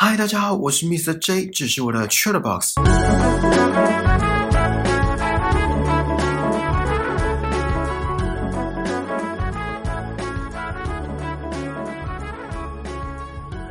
嗨，大家好，我是 Mr. J，这是我的 c h a t Box。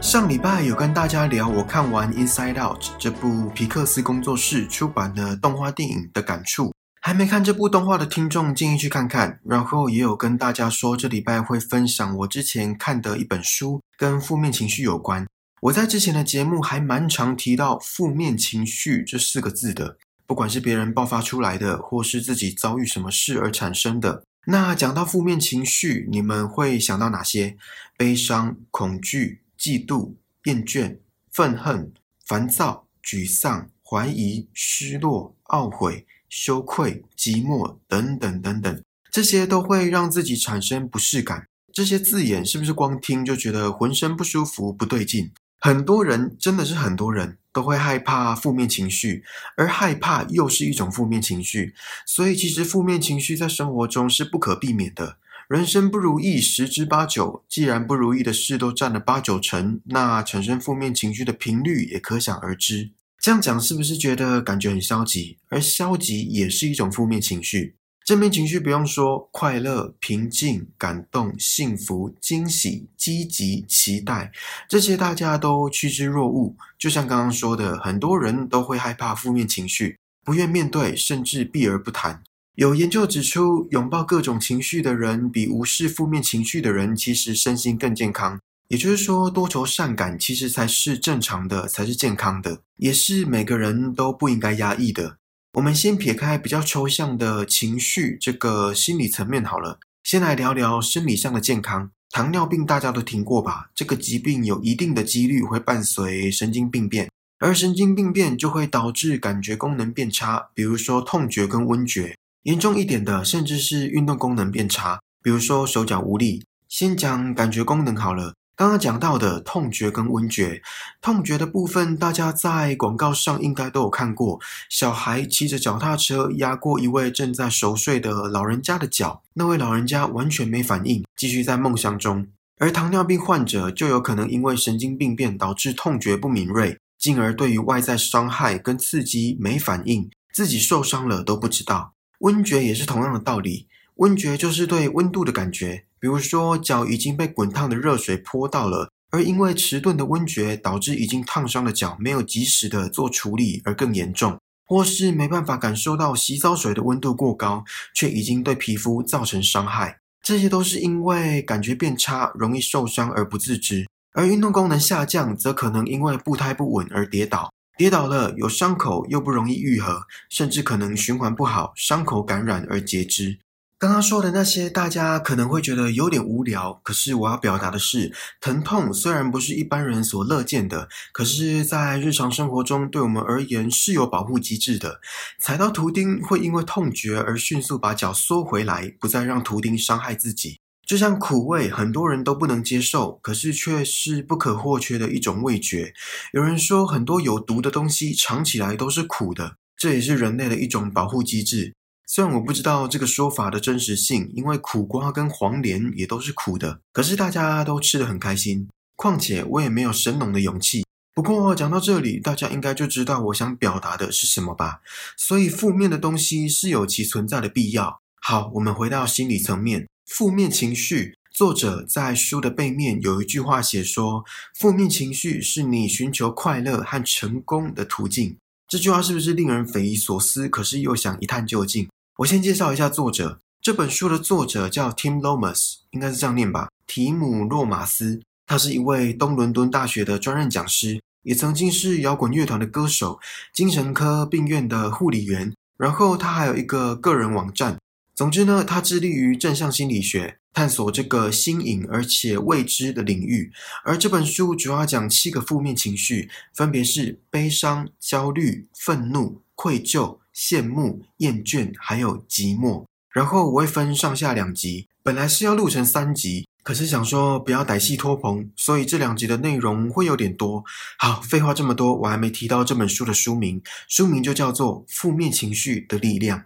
上礼拜有跟大家聊我看完《Inside Out》这部皮克斯工作室出版的动画电影的感触。还没看这部动画的听众建议去看看。然后也有跟大家说，这礼拜会分享我之前看的一本书，跟负面情绪有关。我在之前的节目还蛮常提到“负面情绪”这四个字的，不管是别人爆发出来的，或是自己遭遇什么事而产生的。那讲到负面情绪，你们会想到哪些？悲伤、恐惧、嫉妒、厌倦、愤恨、烦躁、沮丧、怀疑、失落、懊悔、羞愧、寂寞等等等等，这些都会让自己产生不适感。这些字眼是不是光听就觉得浑身不舒服、不对劲？很多人真的是很多人都会害怕负面情绪，而害怕又是一种负面情绪，所以其实负面情绪在生活中是不可避免的。人生不如意十之八九，既然不如意的事都占了八九成，那产生负面情绪的频率也可想而知。这样讲是不是觉得感觉很消极？而消极也是一种负面情绪。正面情绪不用说，快乐、平静、感动、幸福、惊喜、积极、期待，这些大家都趋之若鹜。就像刚刚说的，很多人都会害怕负面情绪，不愿面对，甚至避而不谈。有研究指出，拥抱各种情绪的人，比无视负面情绪的人，其实身心更健康。也就是说，多愁善感其实才是正常的，才是健康的，也是每个人都不应该压抑的。我们先撇开比较抽象的情绪这个心理层面好了，先来聊聊生理上的健康。糖尿病大家都听过吧？这个疾病有一定的几率会伴随神经病变，而神经病变就会导致感觉功能变差，比如说痛觉跟温觉，严重一点的甚至是运动功能变差，比如说手脚无力。先讲感觉功能好了。刚刚讲到的痛觉跟温觉，痛觉的部分，大家在广告上应该都有看过。小孩骑着脚踏车压过一位正在熟睡的老人家的脚，那位老人家完全没反应，继续在梦乡中。而糖尿病患者就有可能因为神经病变导致痛觉不敏锐，进而对于外在伤害跟刺激没反应，自己受伤了都不知道。温觉也是同样的道理，温觉就是对温度的感觉。比如说，脚已经被滚烫的热水泼到了，而因为迟钝的温觉，导致已经烫伤的脚没有及时的做处理而更严重，或是没办法感受到洗澡水的温度过高，却已经对皮肤造成伤害。这些都是因为感觉变差，容易受伤而不自知。而运动功能下降，则可能因为步态不稳而跌倒，跌倒了有伤口又不容易愈合，甚至可能循环不好，伤口感染而截肢。刚刚说的那些，大家可能会觉得有点无聊。可是我要表达的是，疼痛虽然不是一般人所乐见的，可是，在日常生活中，对我们而言是有保护机制的。踩到图钉会因为痛觉而迅速把脚缩回来，不再让图钉伤害自己。就像苦味，很多人都不能接受，可是却是不可或缺的一种味觉。有人说，很多有毒的东西尝起来都是苦的，这也是人类的一种保护机制。虽然我不知道这个说法的真实性，因为苦瓜跟黄连也都是苦的，可是大家都吃得很开心。况且我也没有神农的勇气。不过讲到这里，大家应该就知道我想表达的是什么吧？所以负面的东西是有其存在的必要。好，我们回到心理层面，负面情绪。作者在书的背面有一句话写说：负面情绪是你寻求快乐和成功的途径。这句话是不是令人匪夷所思？可是又想一探究竟。我先介绍一下作者。这本书的作者叫 Tim Lomas，应该是这样念吧？提姆·洛马斯。他是一位东伦敦大学的专任讲师，也曾经是摇滚乐团的歌手、精神科病院的护理员。然后他还有一个个人网站。总之呢，他致力于正向心理学，探索这个新颖而且未知的领域。而这本书主要讲七个负面情绪，分别是悲伤、焦虑、愤怒、愧疚。羡慕、厌倦，还有寂寞。然后我会分上下两集，本来是要录成三集，可是想说不要歹戏拖棚，所以这两集的内容会有点多。好，废话这么多，我还没提到这本书的书名，书名就叫做《负面情绪的力量》。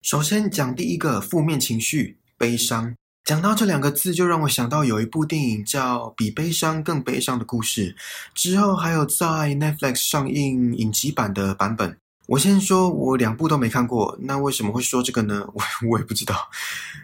首先讲第一个负面情绪——悲伤。讲到这两个字，就让我想到有一部电影叫《比悲伤更悲伤的故事》，之后还有在 Netflix 上映影集版的版本。我先说，我两部都没看过，那为什么会说这个呢？我我也不知道。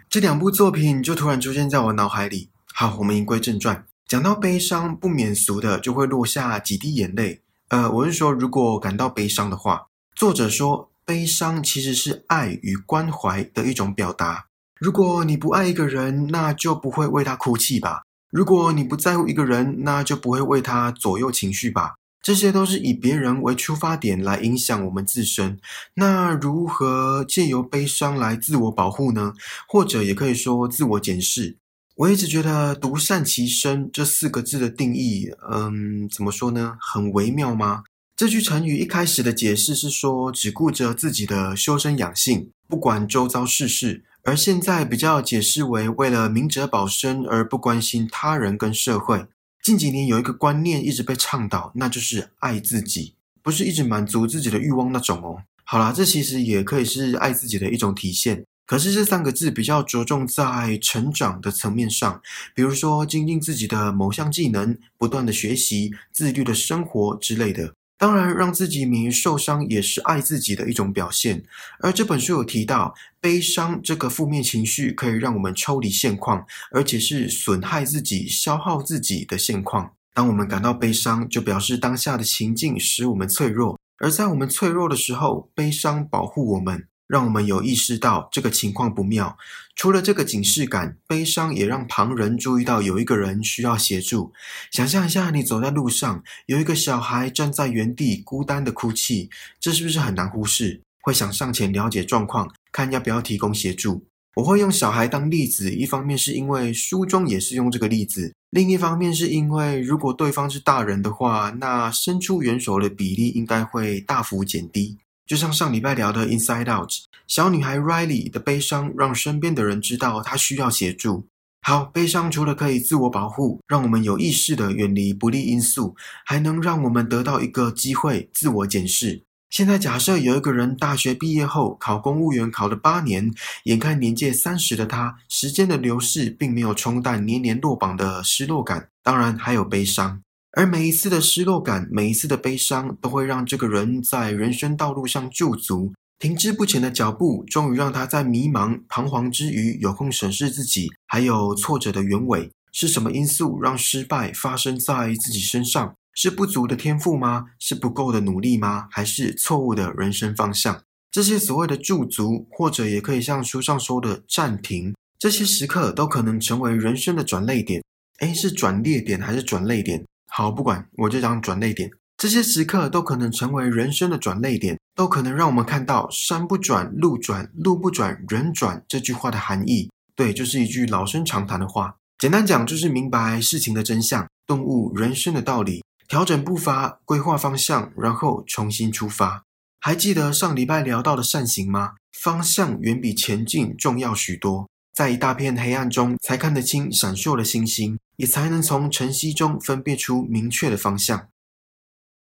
这两部作品就突然出现在我脑海里。好，我们言归正传，讲到悲伤，不免俗的就会落下几滴眼泪。呃，我是说，如果感到悲伤的话，作者说，悲伤其实是爱与关怀的一种表达。如果你不爱一个人，那就不会为他哭泣吧；如果你不在乎一个人，那就不会为他左右情绪吧。这些都是以别人为出发点来影响我们自身。那如何借由悲伤来自我保护呢？或者也可以说自我检视。我一直觉得“独善其身”这四个字的定义，嗯，怎么说呢？很微妙吗？这句成语一开始的解释是说，只顾着自己的修身养性，不管周遭世事。而现在比较解释为为了明哲保身而不关心他人跟社会。近几年有一个观念一直被倡导，那就是爱自己，不是一直满足自己的欲望那种哦。好啦，这其实也可以是爱自己的一种体现。可是这三个字比较着重在成长的层面上，比如说精进自己的某项技能，不断的学习，自律的生活之类的。当然，让自己免于受伤也是爱自己的一种表现。而这本书有提到，悲伤这个负面情绪可以让我们抽离现况，而且是损害自己、消耗自己的现况。当我们感到悲伤，就表示当下的情境使我们脆弱，而在我们脆弱的时候，悲伤保护我们。让我们有意识到这个情况不妙。除了这个警示感，悲伤也让旁人注意到有一个人需要协助。想象一下，你走在路上，有一个小孩站在原地孤单的哭泣，这是不是很难忽视？会想上前了解状况，看要不要提供协助。我会用小孩当例子，一方面是因为书中也是用这个例子，另一方面是因为如果对方是大人的话，那伸出援手的比例应该会大幅减低。就像上礼拜聊的《Inside Out》，小女孩 Riley 的悲伤让身边的人知道她需要协助。好，悲伤除了可以自我保护，让我们有意识的远离不利因素，还能让我们得到一个机会自我检视。现在假设有一个人大学毕业后考公务员考了八年，眼看年届三十的他，时间的流逝并没有冲淡年年落榜的失落感，当然还有悲伤。而每一次的失落感，每一次的悲伤，都会让这个人在人生道路上驻足，停滞不前的脚步，终于让他在迷茫、彷徨之余，有空审视自己，还有挫折的原委，是什么因素让失败发生在自己身上？是不足的天赋吗？是不够的努力吗？还是错误的人生方向？这些所谓的驻足，或者也可以像书上说的暂停，这些时刻都可能成为人生的转泪点。诶，是转捩点还是转泪点？好，不管，我就讲转泪点。这些时刻都可能成为人生的转泪点，都可能让我们看到“山不转路转，路不转人转”这句话的含义。对，就是一句老生常谈的话。简单讲，就是明白事情的真相，顿悟人生的道理，调整步伐，规划方向，然后重新出发。还记得上礼拜聊到的善行吗？方向远比前进重要许多。在一大片黑暗中，才看得清闪烁的星星，也才能从晨曦中分辨出明确的方向。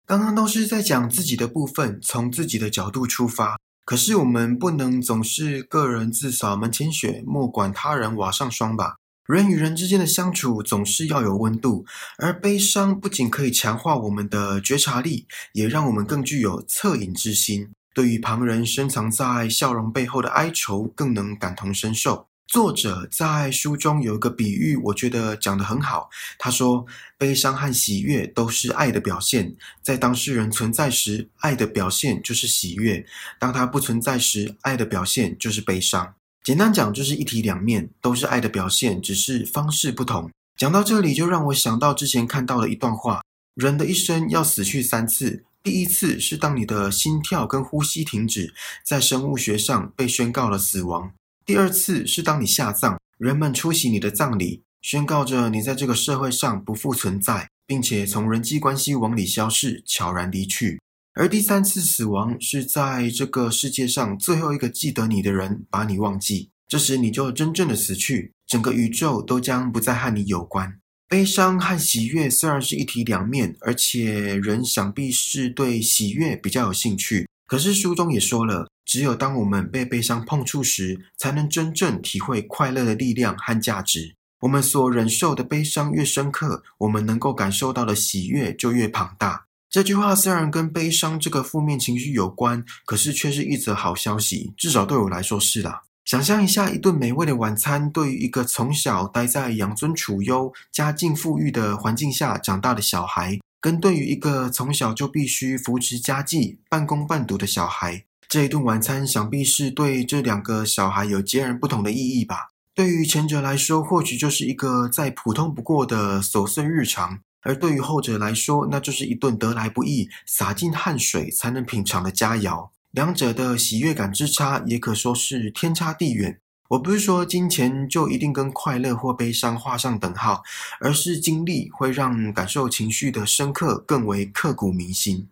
刚刚都是在讲自己的部分，从自己的角度出发。可是我们不能总是个人自扫门前雪，莫管他人瓦上霜吧？人与人之间的相处总是要有温度，而悲伤不仅可以强化我们的觉察力，也让我们更具有恻隐之心，对于旁人深藏在笑容背后的哀愁，更能感同身受。作者在书中有一个比喻，我觉得讲得很好。他说：“悲伤和喜悦都是爱的表现，在当事人存在时，爱的表现就是喜悦；当他不存在时，爱的表现就是悲伤。简单讲，就是一体两面，都是爱的表现，只是方式不同。”讲到这里，就让我想到之前看到的一段话：人的一生要死去三次，第一次是当你的心跳跟呼吸停止，在生物学上被宣告了死亡。第二次是当你下葬，人们出席你的葬礼，宣告着你在这个社会上不复存在，并且从人际关系网里消失，悄然离去。而第三次死亡是在这个世界上最后一个记得你的人把你忘记，这时你就真正的死去，整个宇宙都将不再和你有关。悲伤和喜悦虽然是一体两面，而且人想必是对喜悦比较有兴趣。可是书中也说了，只有当我们被悲伤碰触时，才能真正体会快乐的力量和价值。我们所忍受的悲伤越深刻，我们能够感受到的喜悦就越庞大。这句话虽然跟悲伤这个负面情绪有关，可是却是一则好消息，至少对我来说是啦。想象一下，一顿美味的晚餐，对于一个从小待在养尊处优、家境富裕的环境下长大的小孩。跟对于一个从小就必须扶持家计、半工半读的小孩，这一顿晚餐想必是对这两个小孩有截然不同的意义吧。对于前者来说，或许就是一个再普通不过的琐碎日常；而对于后者来说，那就是一顿得来不易、洒尽汗水才能品尝的佳肴。两者的喜悦感之差，也可说是天差地远。我不是说金钱就一定跟快乐或悲伤画上等号，而是经历会让感受情绪的深刻更为刻骨铭心。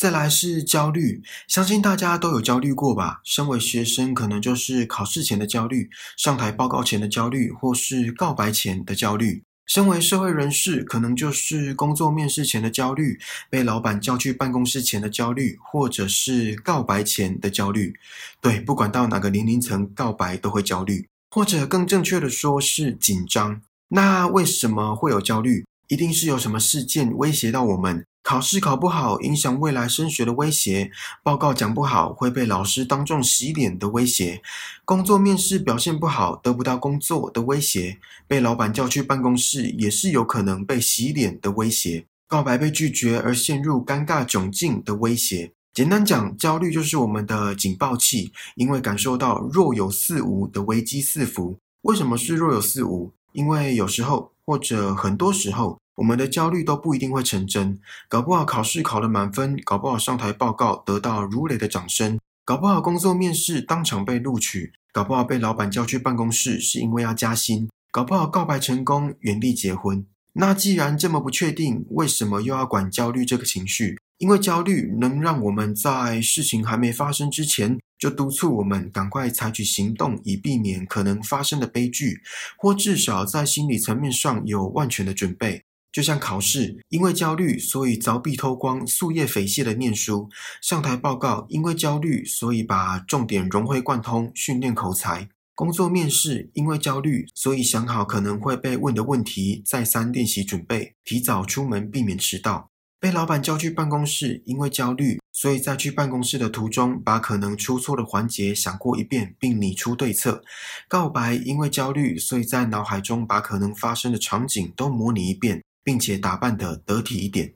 再来是焦虑，相信大家都有焦虑过吧？身为学生，可能就是考试前的焦虑，上台报告前的焦虑，或是告白前的焦虑。身为社会人士，可能就是工作面试前的焦虑，被老板叫去办公室前的焦虑，或者是告白前的焦虑。对，不管到哪个年龄层告白都会焦虑，或者更正确的说是紧张。那为什么会有焦虑？一定是有什么事件威胁到我们。考试考不好，影响未来升学的威胁；报告讲不好，会被老师当众洗脸的威胁；工作面试表现不好，得不到工作的威胁；被老板叫去办公室，也是有可能被洗脸的威胁；告白被拒绝而陷入尴尬窘境的威胁。简单讲，焦虑就是我们的警报器，因为感受到若有似无的危机四伏。为什么是若有似无？因为有时候或者很多时候。我们的焦虑都不一定会成真，搞不好考试考了满分，搞不好上台报告得到如雷的掌声，搞不好工作面试当场被录取，搞不好被老板叫去办公室是因为要加薪，搞不好告白成功，原地结婚。那既然这么不确定，为什么又要管焦虑这个情绪？因为焦虑能让我们在事情还没发生之前，就督促我们赶快采取行动，以避免可能发生的悲剧，或至少在心理层面上有万全的准备。就像考试，因为焦虑，所以凿壁偷光、夙夜匪懈的念书；上台报告，因为焦虑，所以把重点融会贯通，训练口才；工作面试，因为焦虑，所以想好可能会被问的问题，再三练习准备，提早出门避免迟到；被老板叫去办公室，因为焦虑，所以在去办公室的途中，把可能出错的环节想过一遍，并拟出对策；告白，因为焦虑，所以在脑海中把可能发生的场景都模拟一遍。并且打扮得得体一点。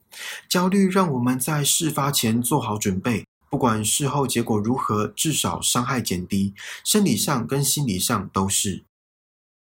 焦虑让我们在事发前做好准备，不管事后结果如何，至少伤害减低，生理上跟心理上都是。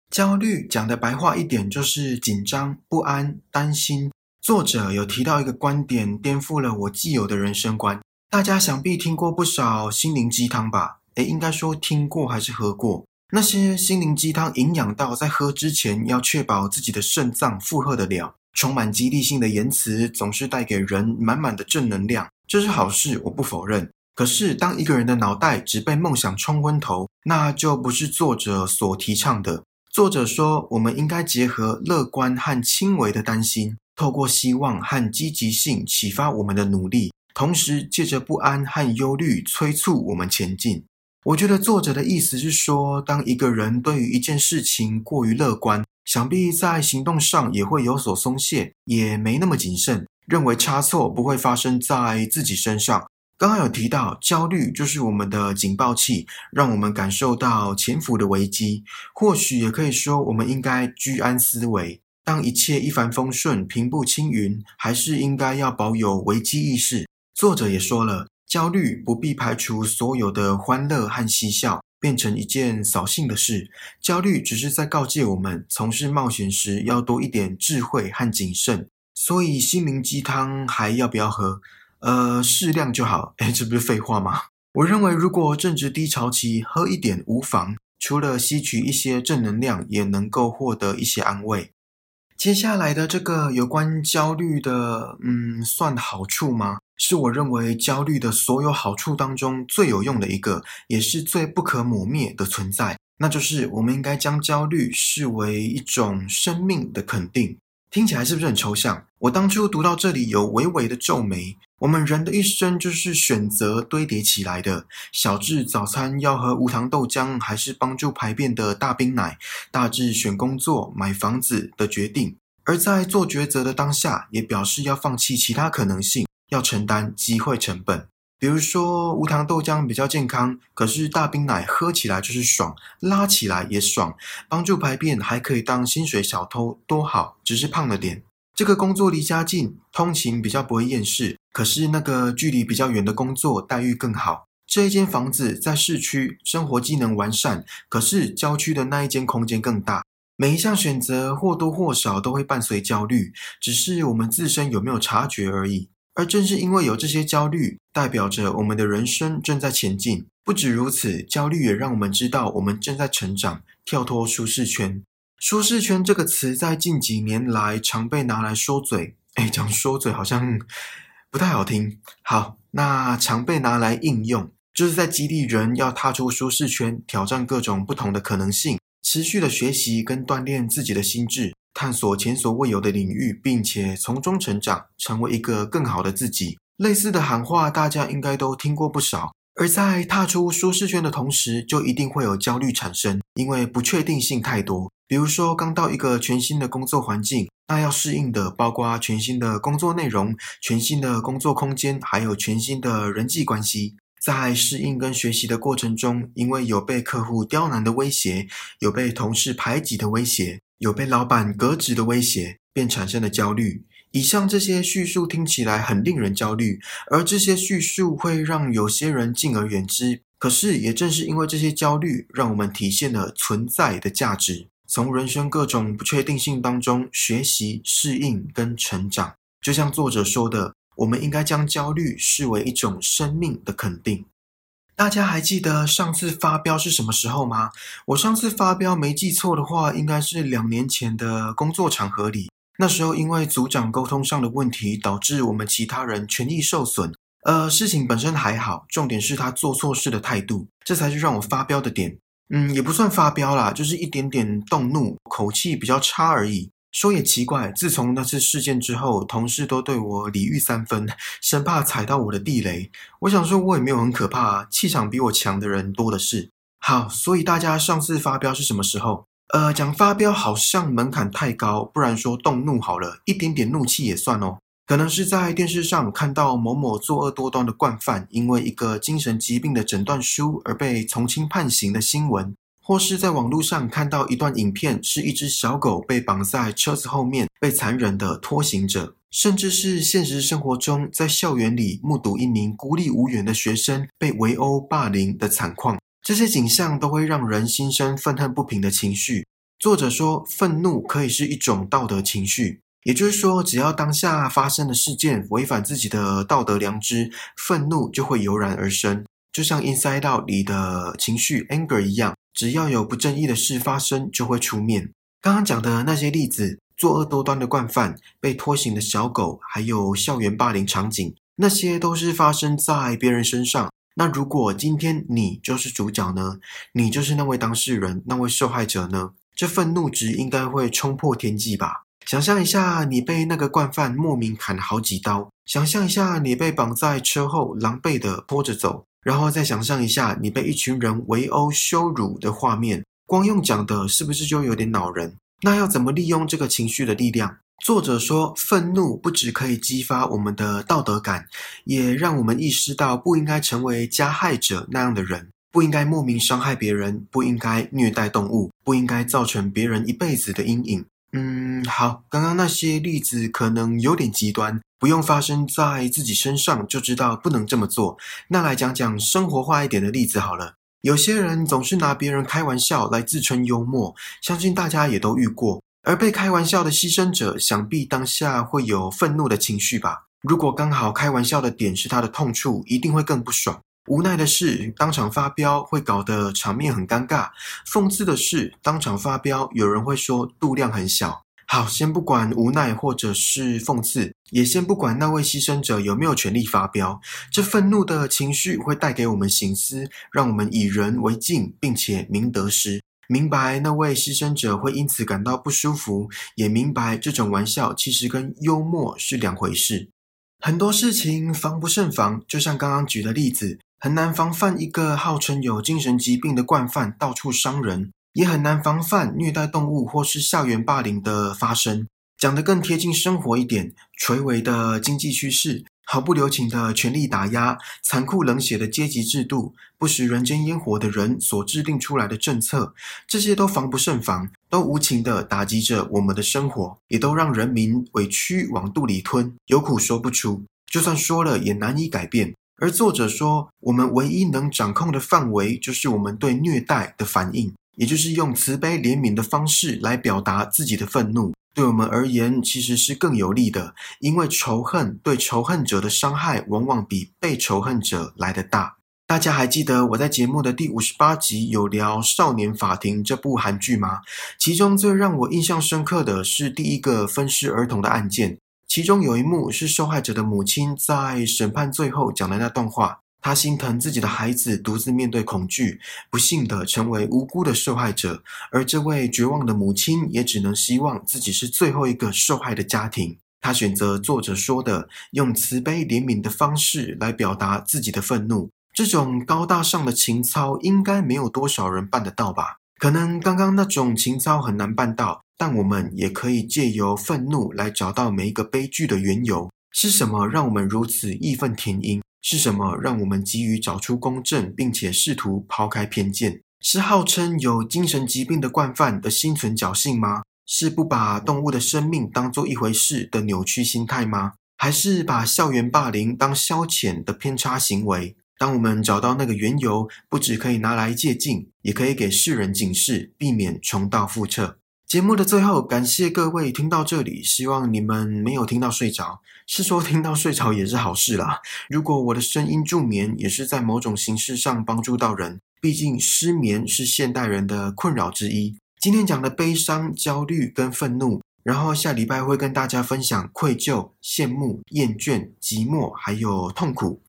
焦虑讲的白话一点，就是紧张、不安、担心。作者有提到一个观点，颠覆了我既有的人生观。大家想必听过不少心灵鸡汤吧？诶，应该说听过还是喝过？那些心灵鸡汤，营养到在喝之前要确保自己的肾脏负荷得了。充满激励性的言辞总是带给人满满的正能量，这是好事，我不否认。可是，当一个人的脑袋只被梦想冲昏头，那就不是作者所提倡的。作者说，我们应该结合乐观和轻微的担心，透过希望和积极性启发我们的努力，同时借着不安和忧虑催促我们前进。我觉得作者的意思是说，当一个人对于一件事情过于乐观，想必在行动上也会有所松懈，也没那么谨慎，认为差错不会发生在自己身上。刚刚有提到，焦虑就是我们的警报器，让我们感受到潜伏的危机。或许也可以说，我们应该居安思危。当一切一帆风顺、平步青云，还是应该要保有危机意识。作者也说了，焦虑不必排除所有的欢乐和嬉笑。变成一件扫兴的事，焦虑只是在告诫我们，从事冒险时要多一点智慧和谨慎。所以心灵鸡汤还要不要喝？呃，适量就好。哎，这不是废话吗？我认为，如果正值低潮期，喝一点无妨。除了吸取一些正能量，也能够获得一些安慰。接下来的这个有关焦虑的，嗯，算好处吗？是我认为焦虑的所有好处当中最有用的一个，也是最不可磨灭的存在。那就是我们应该将焦虑视为一种生命的肯定。听起来是不是很抽象？我当初读到这里有微微的皱眉。我们人的一生就是选择堆叠起来的，小至早餐要喝无糖豆浆还是帮助排便的大冰奶，大至选工作、买房子的决定。而在做抉择的当下，也表示要放弃其他可能性，要承担机会成本。比如说，无糖豆浆比较健康，可是大冰奶喝起来就是爽，拉起来也爽，帮助排便，还可以当薪水小偷，多好！只是胖了点。这个工作离家近，通勤比较不会厌世。可是那个距离比较远的工作待遇更好。这一间房子在市区，生活机能完善。可是郊区的那一间空间更大。每一项选择或多或少都会伴随焦虑，只是我们自身有没有察觉而已。而正是因为有这些焦虑，代表着我们的人生正在前进。不止如此，焦虑也让我们知道我们正在成长，跳脱舒适圈。舒适圈这个词在近几年来常被拿来说嘴，哎，讲说嘴好像不太好听。好，那常被拿来应用，就是在激励人要踏出舒适圈，挑战各种不同的可能性，持续的学习跟锻炼自己的心智，探索前所未有的领域，并且从中成长，成为一个更好的自己。类似的喊话，大家应该都听过不少。而在踏出舒适圈的同时，就一定会有焦虑产生，因为不确定性太多。比如说，刚到一个全新的工作环境，那要适应的包括全新的工作内容、全新的工作空间，还有全新的人际关系。在适应跟学习的过程中，因为有被客户刁难的威胁，有被同事排挤的威胁，有被老板革职的威胁，便产生了焦虑。以上这些叙述听起来很令人焦虑，而这些叙述会让有些人敬而远之。可是，也正是因为这些焦虑，让我们体现了存在的价值，从人生各种不确定性当中学习、适应跟成长。就像作者说的，我们应该将焦虑视为一种生命的肯定。大家还记得上次发飙是什么时候吗？我上次发飙没记错的话，应该是两年前的工作场合里。那时候因为组长沟通上的问题，导致我们其他人权益受损。呃，事情本身还好，重点是他做错事的态度，这才是让我发飙的点。嗯，也不算发飙啦，就是一点点动怒，口气比较差而已。说也奇怪，自从那次事件之后，同事都对我礼遇三分，生怕踩到我的地雷。我想说，我也没有很可怕，气场比我强的人多的是。好，所以大家上次发飙是什么时候？呃，讲发飙好像门槛太高，不然说动怒好了，一点点怒气也算哦。可能是在电视上看到某某作恶多端的惯犯，因为一个精神疾病的诊断书而被从轻判刑的新闻，或是在网络上看到一段影片，是一只小狗被绑在车子后面被残忍的拖行着，甚至是现实生活中在校园里目睹一名孤立无援的学生被围殴霸凌的惨况。这些景象都会让人心生愤恨不平的情绪。作者说，愤怒可以是一种道德情绪，也就是说，只要当下发生的事件违反自己的道德良知，愤怒就会油然而生。就像《Inside Out》里的情绪 anger 一样，只要有不正义的事发生，就会出面。刚刚讲的那些例子，作恶多端的惯犯、被拖行的小狗，还有校园霸凌场景，那些都是发生在别人身上。那如果今天你就是主角呢？你就是那位当事人、那位受害者呢？这愤怒值应该会冲破天际吧？想象一下，你被那个惯犯莫名砍了好几刀；想象一下，你被绑在车后，狼狈的拖着走；然后再想象一下，你被一群人围殴、羞辱的画面。光用讲的，是不是就有点恼人？那要怎么利用这个情绪的力量？作者说，愤怒不只可以激发我们的道德感，也让我们意识到不应该成为加害者那样的人，不应该莫名伤害别人，不应该虐待动物，不应该造成别人一辈子的阴影。嗯，好，刚刚那些例子可能有点极端，不用发生在自己身上就知道不能这么做。那来讲讲生活化一点的例子好了。有些人总是拿别人开玩笑来自称幽默，相信大家也都遇过。而被开玩笑的牺牲者，想必当下会有愤怒的情绪吧？如果刚好开玩笑的点是他的痛处，一定会更不爽。无奈的是，当场发飙会搞得场面很尴尬；讽刺的是，当场发飙有人会说度量很小。好，先不管无奈或者是讽刺，也先不管那位牺牲者有没有权利发飙，这愤怒的情绪会带给我们醒思，让我们以人为镜，并且明得失。明白那位牺牲者会因此感到不舒服，也明白这种玩笑其实跟幽默是两回事。很多事情防不胜防，就像刚刚举的例子，很难防范一个号称有精神疾病的惯犯到处伤人，也很难防范虐待动物或是校园霸凌的发生。讲得更贴近生活一点，垂危的经济趋势。毫不留情的权力打压，残酷冷血的阶级制度，不食人间烟火的人所制定出来的政策，这些都防不胜防，都无情的打击着我们的生活，也都让人民委屈往肚里吞，有苦说不出。就算说了，也难以改变。而作者说，我们唯一能掌控的范围，就是我们对虐待的反应，也就是用慈悲怜悯的方式来表达自己的愤怒。对我们而言，其实是更有利的，因为仇恨对仇恨者的伤害，往往比被仇恨者来得大。大家还记得我在节目的第五十八集有聊《少年法庭》这部韩剧吗？其中最让我印象深刻的是第一个分尸儿童的案件，其中有一幕是受害者的母亲在审判最后讲的那段话。她心疼自己的孩子独自面对恐惧，不幸的成为无辜的受害者，而这位绝望的母亲也只能希望自己是最后一个受害的家庭。她选择作者说的用慈悲怜悯的方式来表达自己的愤怒，这种高大上的情操应该没有多少人办得到吧？可能刚刚那种情操很难办到，但我们也可以借由愤怒来找到每一个悲剧的缘由，是什么让我们如此义愤填膺？是什么让我们急于找出公正，并且试图抛开偏见？是号称有精神疾病的惯犯的心存侥幸吗？是不把动物的生命当做一回事的扭曲心态吗？还是把校园霸凌当消遣的偏差行为？当我们找到那个缘由，不只可以拿来借鉴，也可以给世人警示，避免重蹈覆辙。节目的最后，感谢各位听到这里，希望你们没有听到睡着，是说听到睡着也是好事啦。如果我的声音助眠，也是在某种形式上帮助到人，毕竟失眠是现代人的困扰之一。今天讲的悲伤、焦虑跟愤怒，然后下礼拜会跟大家分享愧疚、羡慕、厌倦、寂寞，还有痛苦。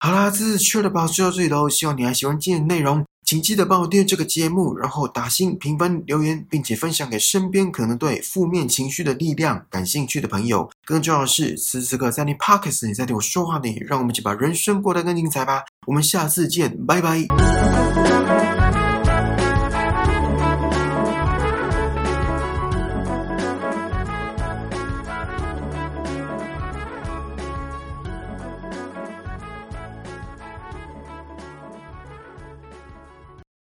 好啦，这是缺的宝就到这里喽，希望你还喜欢今天的内容。请记得帮我订阅这个节目，然后打星、评分、留言，并且分享给身边可能对负面情绪的力量感兴趣的朋友。更重要的是，此时此刻在你 Parkes，你在对我说话你，让我们一起把人生过得更精彩吧。我们下次见，拜拜。